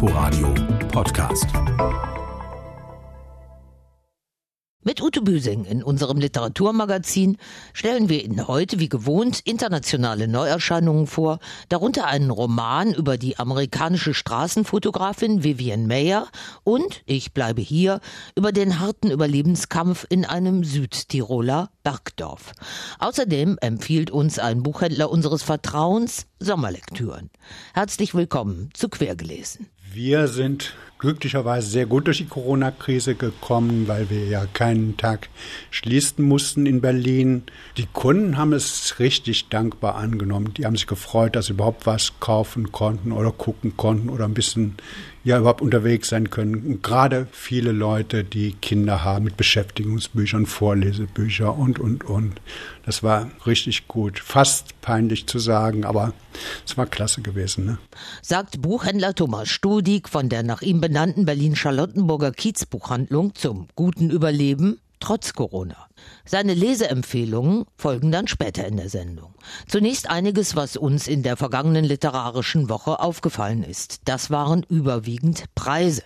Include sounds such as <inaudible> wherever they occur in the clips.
Inforadio Podcast. Mit Ute Büsing in unserem Literaturmagazin stellen wir Ihnen heute wie gewohnt internationale Neuerscheinungen vor, darunter einen Roman über die amerikanische Straßenfotografin Vivian Mayer und, ich bleibe hier, über den harten Überlebenskampf in einem Südtiroler Bergdorf. Außerdem empfiehlt uns ein Buchhändler unseres Vertrauens Sommerlektüren. Herzlich willkommen zu Quergelesen. Wir sind glücklicherweise sehr gut durch die Corona-Krise gekommen, weil wir ja keinen Tag schließen mussten in Berlin. Die Kunden haben es richtig dankbar angenommen. Die haben sich gefreut, dass sie überhaupt was kaufen konnten oder gucken konnten oder ein bisschen ja überhaupt unterwegs sein können. Und gerade viele Leute, die Kinder haben mit Beschäftigungsbüchern, Vorlesebücher und, und, und. Das war richtig gut. Fast peinlich zu sagen, aber es war klasse gewesen. Ne? Sagt Buchhändler Thomas Studig von der nach ihm benannten Berlin-Charlottenburger Kiezbuchhandlung zum guten Überleben trotz Corona. Seine Leseempfehlungen folgen dann später in der Sendung. Zunächst einiges, was uns in der vergangenen literarischen Woche aufgefallen ist. Das waren überwiegend Preise.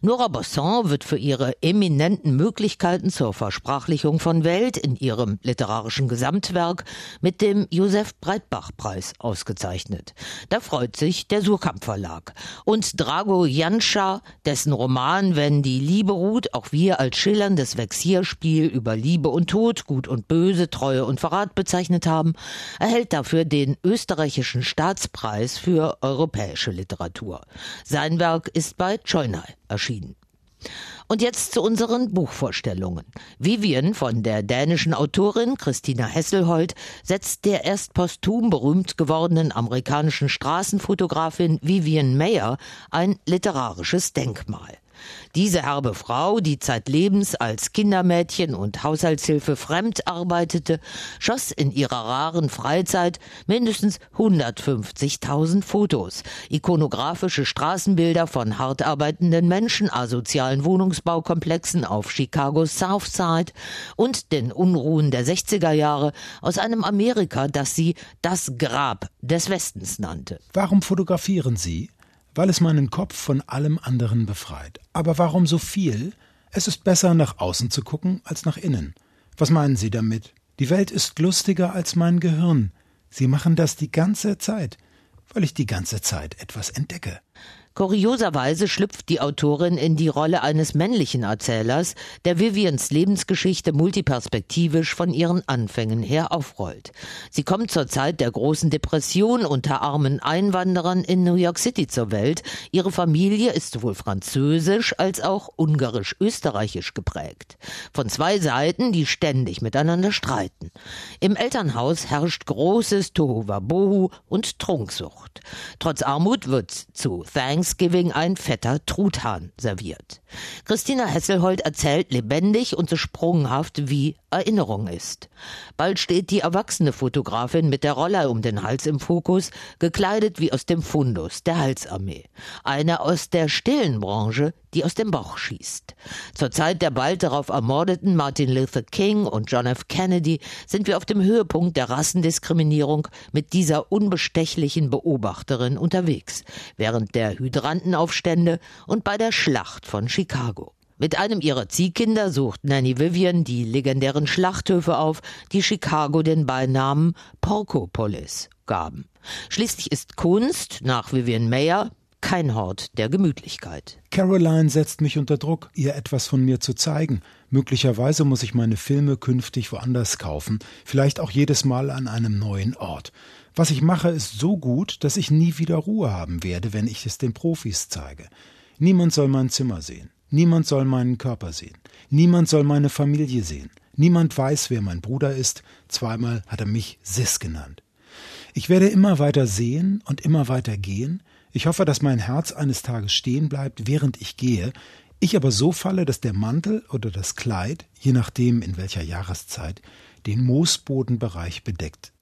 Nora Bosson wird für ihre eminenten Möglichkeiten zur Versprachlichung von Welt in ihrem literarischen Gesamtwerk mit dem Josef Breitbach Preis ausgezeichnet. Da freut sich der Surkamp Verlag. Und Drago Janscha, dessen Roman Wenn die Liebe ruht, auch wir als schillerndes Vexierspiel über Liebe Liebe und Tod, Gut und Böse, Treue und Verrat bezeichnet haben, erhält dafür den österreichischen Staatspreis für europäische Literatur. Sein Werk ist bei Choinai erschienen. Und jetzt zu unseren Buchvorstellungen. Vivian von der dänischen Autorin Christina Hesselhold setzt der erst posthum berühmt gewordenen amerikanischen Straßenfotografin Vivian Mayer ein literarisches Denkmal. Diese herbe Frau, die zeitlebens als Kindermädchen und Haushaltshilfe fremd arbeitete, schoss in ihrer raren Freizeit mindestens 150.000 Fotos, ikonografische Straßenbilder von hart arbeitenden Menschen, asozialen Wohnungsbaukomplexen auf Chicagos Southside und den Unruhen der 60er Jahre aus einem Amerika, das sie das Grab des Westens nannte. Warum fotografieren Sie? Weil es meinen Kopf von allem anderen befreit. Aber warum so viel? Es ist besser, nach außen zu gucken, als nach innen. Was meinen Sie damit? Die Welt ist lustiger als mein Gehirn. Sie machen das die ganze Zeit, weil ich die ganze Zeit etwas entdecke. Kurioserweise schlüpft die Autorin in die Rolle eines männlichen Erzählers, der Vivians Lebensgeschichte multiperspektivisch von ihren Anfängen her aufrollt. Sie kommt zur Zeit der großen Depression unter armen Einwanderern in New York City zur Welt. Ihre Familie ist sowohl französisch als auch ungarisch-österreichisch geprägt. Von zwei Seiten, die ständig miteinander streiten. Im Elternhaus herrscht großes Tohuwabohu und Trunksucht. Trotz Armut wird zu Thanks Thanksgiving ein fetter Truthahn serviert. Christina Hesselhold erzählt lebendig und so sprunghaft, wie Erinnerung ist. Bald steht die erwachsene Fotografin mit der Rolle um den Hals im Fokus, gekleidet wie aus dem Fundus der Halsarmee. Eine aus der stillen Branche, die aus dem Bauch schießt. Zur Zeit der bald darauf ermordeten Martin Luther King und John F. Kennedy sind wir auf dem Höhepunkt der Rassendiskriminierung mit dieser unbestechlichen Beobachterin unterwegs, während der Hydrantenaufstände und bei der Schlacht von Chicago. Mit einem ihrer Ziehkinder sucht Nanny Vivian die legendären Schlachthöfe auf, die Chicago den Beinamen Porkopolis gaben. Schließlich ist Kunst, nach Vivian Mayer, kein Hort der Gemütlichkeit. Caroline setzt mich unter Druck, ihr etwas von mir zu zeigen. Möglicherweise muss ich meine Filme künftig woanders kaufen, vielleicht auch jedes Mal an einem neuen Ort. Was ich mache, ist so gut, dass ich nie wieder Ruhe haben werde, wenn ich es den Profis zeige. Niemand soll mein Zimmer sehen. Niemand soll meinen Körper sehen. Niemand soll meine Familie sehen. Niemand weiß, wer mein Bruder ist. Zweimal hat er mich Sis genannt. Ich werde immer weiter sehen und immer weiter gehen. Ich hoffe, dass mein Herz eines Tages stehen bleibt, während ich gehe. Ich aber so falle, dass der Mantel oder das Kleid, je nachdem in welcher Jahreszeit, den Moosbodenbereich bedeckt.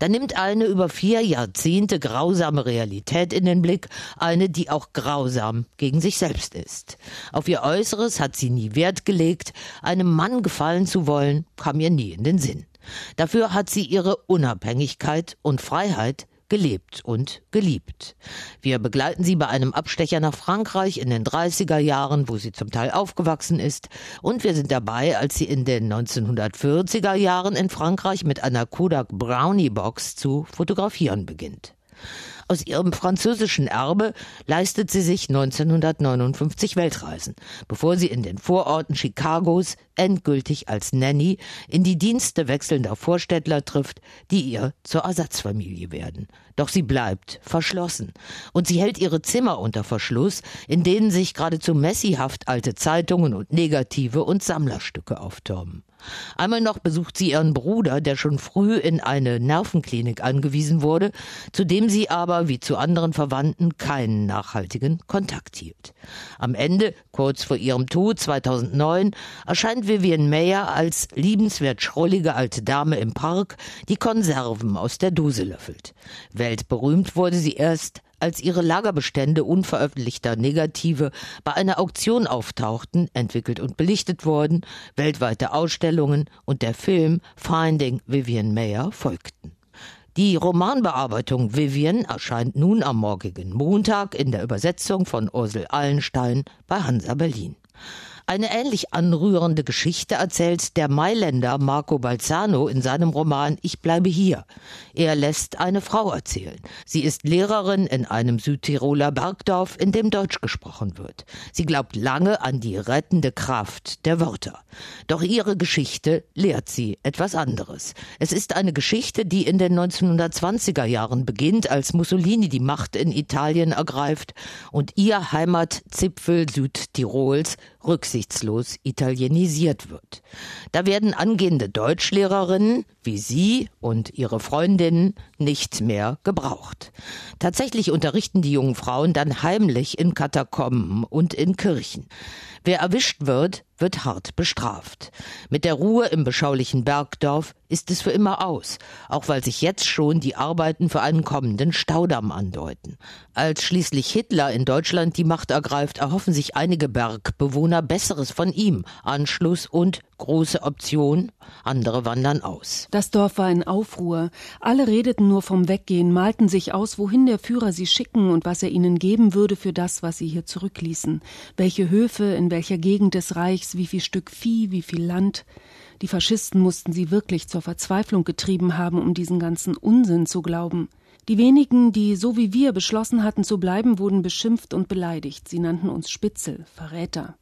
Da nimmt eine über vier Jahrzehnte grausame Realität in den Blick, eine, die auch grausam gegen sich selbst ist. Auf ihr Äußeres hat sie nie Wert gelegt, einem Mann gefallen zu wollen, kam ihr nie in den Sinn. Dafür hat sie ihre Unabhängigkeit und Freiheit gelebt und geliebt. Wir begleiten sie bei einem Abstecher nach Frankreich in den 30er Jahren, wo sie zum Teil aufgewachsen ist. Und wir sind dabei, als sie in den 1940er Jahren in Frankreich mit einer Kodak Brownie Box zu fotografieren beginnt. Aus ihrem französischen Erbe leistet sie sich 1959 Weltreisen, bevor sie in den Vororten Chicagos endgültig als Nanny in die Dienste wechselnder Vorstädtler trifft, die ihr zur Ersatzfamilie werden. Doch sie bleibt verschlossen und sie hält ihre Zimmer unter Verschluss, in denen sich geradezu messihaft alte Zeitungen und Negative und Sammlerstücke auftürmen. Einmal noch besucht sie ihren Bruder, der schon früh in eine Nervenklinik angewiesen wurde, zu dem sie aber wie zu anderen Verwandten keinen nachhaltigen Kontakt hielt. Am Ende, kurz vor ihrem Tod 2009, erscheint Vivian Mayer als liebenswert schrullige alte Dame im Park, die Konserven aus der Dose löffelt. Weltberühmt wurde sie erst, als ihre Lagerbestände unveröffentlichter Negative bei einer Auktion auftauchten, entwickelt und belichtet wurden, weltweite Ausstellungen und der Film Finding Vivian Mayer folgten. Die Romanbearbeitung Vivian erscheint nun am morgigen Montag in der Übersetzung von Ursel Allenstein bei Hansa Berlin. Eine ähnlich anrührende Geschichte erzählt der Mailänder Marco Balzano in seinem Roman Ich bleibe hier. Er lässt eine Frau erzählen. Sie ist Lehrerin in einem Südtiroler Bergdorf, in dem Deutsch gesprochen wird. Sie glaubt lange an die rettende Kraft der Wörter. Doch ihre Geschichte lehrt sie etwas anderes. Es ist eine Geschichte, die in den 1920er Jahren beginnt, als Mussolini die Macht in Italien ergreift und ihr Heimatzipfel Südtirols rücksichtslos italienisiert wird. Da werden angehende Deutschlehrerinnen wie Sie und Ihre Freundinnen nicht mehr gebraucht. Tatsächlich unterrichten die jungen Frauen dann heimlich in Katakomben und in Kirchen. Wer erwischt wird, wird hart bestraft. Mit der Ruhe im beschaulichen Bergdorf ist es für immer aus, auch weil sich jetzt schon die Arbeiten für einen kommenden Staudamm andeuten. Als schließlich Hitler in Deutschland die Macht ergreift, erhoffen sich einige Bergbewohner Besseres von ihm, Anschluss und große Option, andere wandern aus. Das Dorf war in Aufruhr. Alle redeten nur vom Weggehen, malten sich aus, wohin der Führer sie schicken und was er ihnen geben würde für das, was sie hier zurückließen. Welche Höfe, in welcher Gegend des Reichs, wie viel Stück Vieh, wie viel Land. Die Faschisten mussten sie wirklich zur Verzweiflung getrieben haben, um diesen ganzen Unsinn zu glauben. Die wenigen, die so wie wir beschlossen hatten zu bleiben, wurden beschimpft und beleidigt. Sie nannten uns Spitzel, Verräter.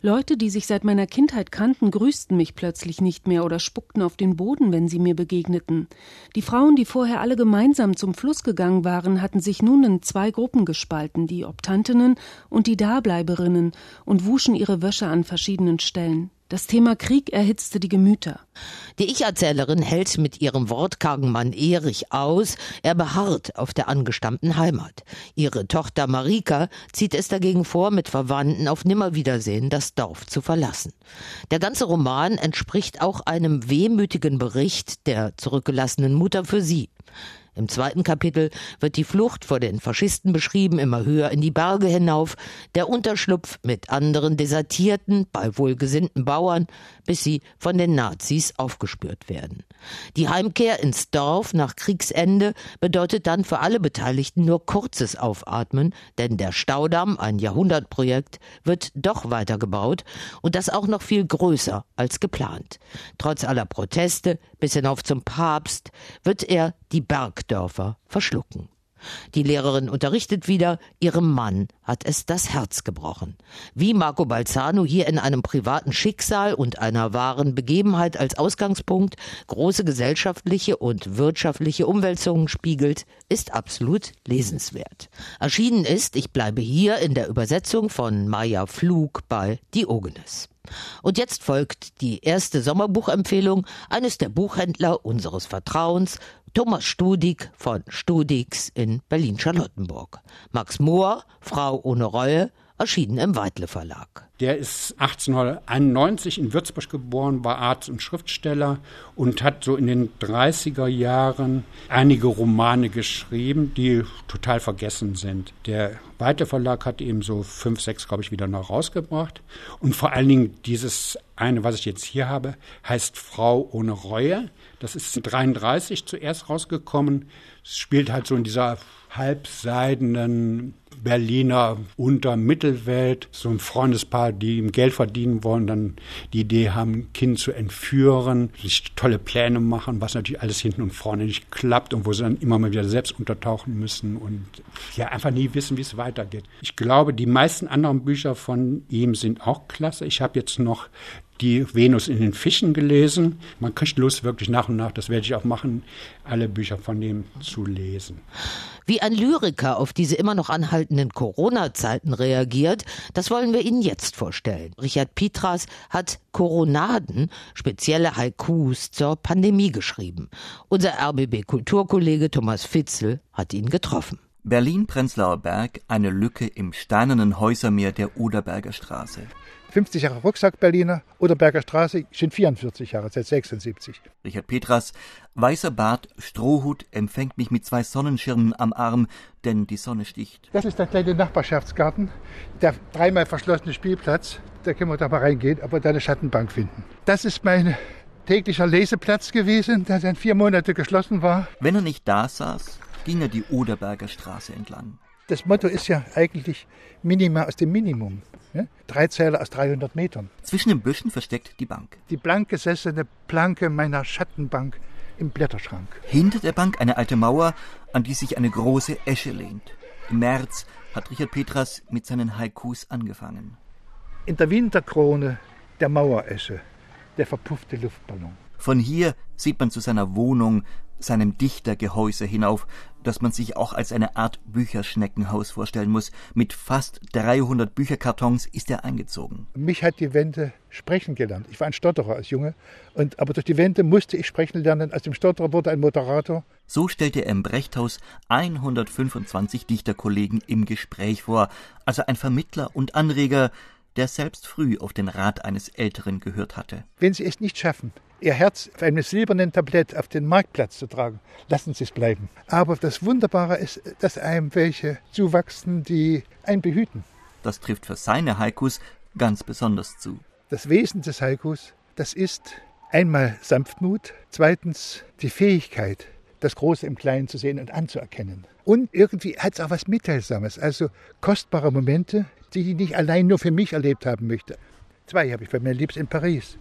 Leute, die sich seit meiner Kindheit kannten, grüßten mich plötzlich nicht mehr oder spuckten auf den Boden, wenn sie mir begegneten. Die Frauen, die vorher alle gemeinsam zum Fluss gegangen waren, hatten sich nun in zwei Gruppen gespalten, die Optantinnen und die Dableiberinnen, und wuschen ihre Wäsche an verschiedenen Stellen. Das Thema Krieg erhitzte die Gemüter. Die Ich-Erzählerin hält mit ihrem wortkargen Mann Erich aus. Er beharrt auf der angestammten Heimat. Ihre Tochter Marika zieht es dagegen vor, mit Verwandten auf Nimmerwiedersehen das Dorf zu verlassen. Der ganze Roman entspricht auch einem wehmütigen Bericht der zurückgelassenen Mutter für sie. Im zweiten Kapitel wird die Flucht vor den Faschisten beschrieben, immer höher in die Berge hinauf, der Unterschlupf mit anderen Desertierten bei wohlgesinnten Bauern, bis sie von den Nazis aufgespürt werden. Die Heimkehr ins Dorf nach Kriegsende bedeutet dann für alle Beteiligten nur kurzes Aufatmen, denn der Staudamm, ein Jahrhundertprojekt, wird doch weitergebaut und das auch noch viel größer als geplant. Trotz aller Proteste bis hinauf zum Papst wird er die Bergdörfer verschlucken. Die Lehrerin unterrichtet wieder, ihrem Mann hat es das Herz gebrochen. Wie Marco Balzano hier in einem privaten Schicksal und einer wahren Begebenheit als Ausgangspunkt große gesellschaftliche und wirtschaftliche Umwälzungen spiegelt, ist absolut lesenswert. Erschienen ist, ich bleibe hier in der Übersetzung von Maya Flug bei Diogenes. Und jetzt folgt die erste Sommerbuchempfehlung eines der Buchhändler unseres Vertrauens, Thomas Studig von Studigs in Berlin-Charlottenburg. Max Mohr, Frau ohne Reue, erschienen im Weitle Verlag. Der ist 1891 in Würzburg geboren, war Arzt und Schriftsteller und hat so in den 30er Jahren einige Romane geschrieben, die total vergessen sind. Der Weite Verlag hat eben so fünf, sechs, glaube ich, wieder noch rausgebracht. Und vor allen Dingen dieses eine, was ich jetzt hier habe, heißt Frau ohne Reue. Das ist 33 zuerst rausgekommen. Es spielt halt so in dieser halbseidenen Berliner Untermittelwelt, so ein Freundespaar, die ihm Geld verdienen wollen, dann die Idee haben, ein Kind zu entführen, sich tolle Pläne machen, was natürlich alles hinten und vorne nicht klappt und wo sie dann immer mal wieder selbst untertauchen müssen und ja einfach nie wissen, wie es weitergeht. Ich glaube, die meisten anderen Bücher von ihm sind auch klasse. Ich habe jetzt noch die Venus in den Fischen gelesen. Man kriegt Lust wirklich nach und nach, das werde ich auch machen, alle Bücher von ihm zu lesen. Wie ein Lyriker auf diese immer noch anhaltenden Corona-Zeiten reagiert, das wollen wir Ihnen jetzt vorstellen. Richard Pitras hat Coronaden, spezielle Haikus zur Pandemie geschrieben. Unser RBB-Kulturkollege Thomas Fitzel hat ihn getroffen. Berlin-Prenzlauer Berg, eine Lücke im steinernen Häusermeer der Oderberger Straße. 50 Jahre Rucksack Berliner oder Berger Straße sind 44 Jahre, seit 76. Richard Petras, weißer Bart, Strohhut, empfängt mich mit zwei Sonnenschirmen am Arm, denn die Sonne sticht. Das ist der kleine Nachbarschaftsgarten, der dreimal verschlossene Spielplatz. Da können wir da mal reingehen, aber da eine Schattenbank finden. Das ist mein täglicher Leseplatz gewesen, der dann vier Monate geschlossen war. Wenn er nicht da saß, ging er die Oderberger Straße entlang. Das Motto ist ja eigentlich Minima aus dem Minimum. Ja? Drei Zähler aus 300 Metern. Zwischen den Büschen versteckt die Bank. Die blank gesessene Planke meiner Schattenbank im Blätterschrank. Hinter der Bank eine alte Mauer, an die sich eine große Esche lehnt. Im März hat Richard Petras mit seinen Haikus angefangen. In der Winterkrone der Maueresche, der verpuffte Luftballon. Von hier sieht man zu seiner Wohnung, seinem Dichtergehäuse hinauf, das man sich auch als eine Art Bücherschneckenhaus vorstellen muss. Mit fast 300 Bücherkartons ist er eingezogen. Mich hat die Wende sprechen gelernt. Ich war ein Stotterer als Junge, und, aber durch die Wende musste ich sprechen lernen. Aus dem Stotterer wurde ein Moderator. So stellte er im Brechthaus 125 Dichterkollegen im Gespräch vor, also ein Vermittler und Anreger, der selbst früh auf den Rat eines Älteren gehört hatte. Wenn Sie es nicht schaffen, Ihr Herz auf einem silbernen Tablett auf den Marktplatz zu tragen, lassen Sie es bleiben. Aber das Wunderbare ist, dass einem welche zuwachsen, die einen behüten. Das trifft für seine Haikus ganz besonders zu. Das Wesen des Haikus, das ist einmal Sanftmut, zweitens die Fähigkeit, das Große im Kleinen zu sehen und anzuerkennen. Und irgendwie hat es auch was Mitteilsames, also kostbare Momente, die ich nicht allein nur für mich erlebt haben möchte. Zwei habe ich bei mir liebst in Paris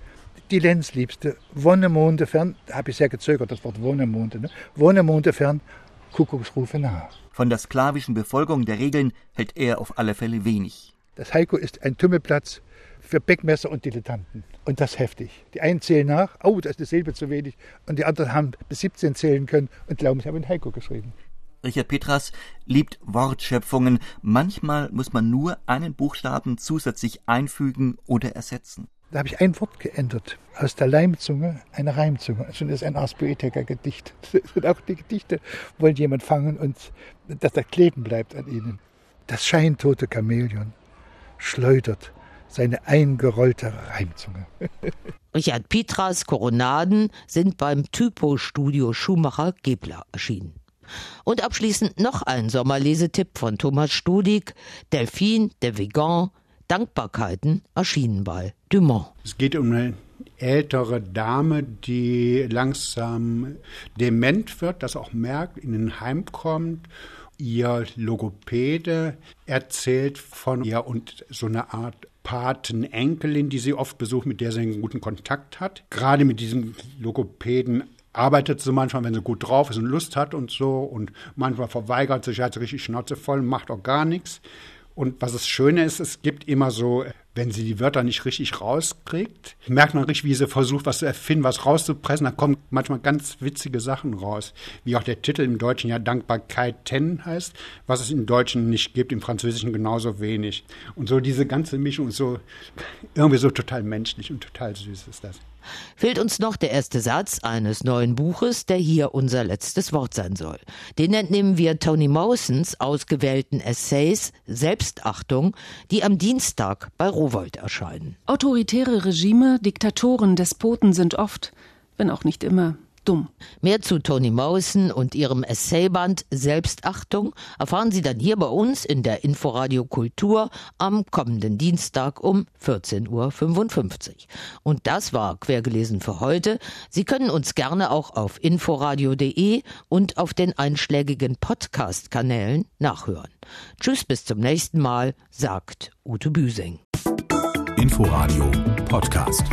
die Lenzliebste, Wonnemonde fern, da habe ich sehr gezögert, das Wort Wonnemonde, ne? Wonnemonde fern, Kuckucksrufe nah. Von der sklavischen Befolgung der Regeln hält er auf alle Fälle wenig. Das Heiko ist ein Tümmelplatz für Beckmesser und Dilettanten. Und das heftig. Die einen zählen nach, oh, da ist eine Silbe zu wenig. Und die anderen haben bis 17 zählen können und glauben, ich habe ein Heiko geschrieben. Richard Petras liebt Wortschöpfungen. Manchmal muss man nur einen Buchstaben zusätzlich einfügen oder ersetzen. Da habe ich ein Wort geändert. Aus der Leimzunge eine Reimzunge. Das ist ein Ars Poetica Gedicht. Und <laughs> auch die Gedichte wollen jemand fangen und dass er kleben bleibt an ihnen. Das scheintote Chamäleon schleudert seine eingerollte Reimzunge. <laughs> Richard Petras Koronaden sind beim Typo-Studio Schumacher Gebler erschienen. Und abschließend noch ein Sommerlesetipp von Thomas Studig, Delphine de Vigan, Dankbarkeiten erschienen bei Dumont. Es geht um eine ältere Dame, die langsam dement wird, das auch merkt, in ein Heim kommt. Ihr Logopäde erzählt von ihr und so eine Art Patenenkelin, die sie oft besucht, mit der sie einen guten Kontakt hat. Gerade mit diesem Logopäden arbeitet sie manchmal, wenn sie gut drauf ist und Lust hat und so. Und manchmal verweigert sich, hat sie richtig Schnauze voll, macht auch gar nichts. Und was das Schöne ist, es gibt immer so, wenn sie die Wörter nicht richtig rauskriegt, merkt man richtig, wie sie versucht, was zu erfinden, was rauszupressen. Da kommen manchmal ganz witzige Sachen raus. Wie auch der Titel im Deutschen ja Dankbarkeit ten heißt, was es im Deutschen nicht gibt, im Französischen genauso wenig. Und so diese ganze Mischung so irgendwie so total menschlich und total süß ist das. Fehlt uns noch der erste Satz eines neuen Buches, der hier unser letztes Wort sein soll. Den entnehmen wir Toni Mawsons ausgewählten Essays Selbstachtung, die am Dienstag bei Rowold erscheinen. Autoritäre Regime, Diktatoren, Despoten sind oft, wenn auch nicht immer, dumm. Mehr zu Toni Mawson und ihrem Essayband Selbstachtung erfahren Sie dann hier bei uns in der Inforadio Kultur am kommenden Dienstag um 14.55 Uhr. Und das war quergelesen für heute. Sie können uns gerne auch auf inforadio.de und auf den einschlägigen Podcast-Kanälen nachhören. Tschüss, bis zum nächsten Mal, sagt Ute Büsing. Inforadio Podcast.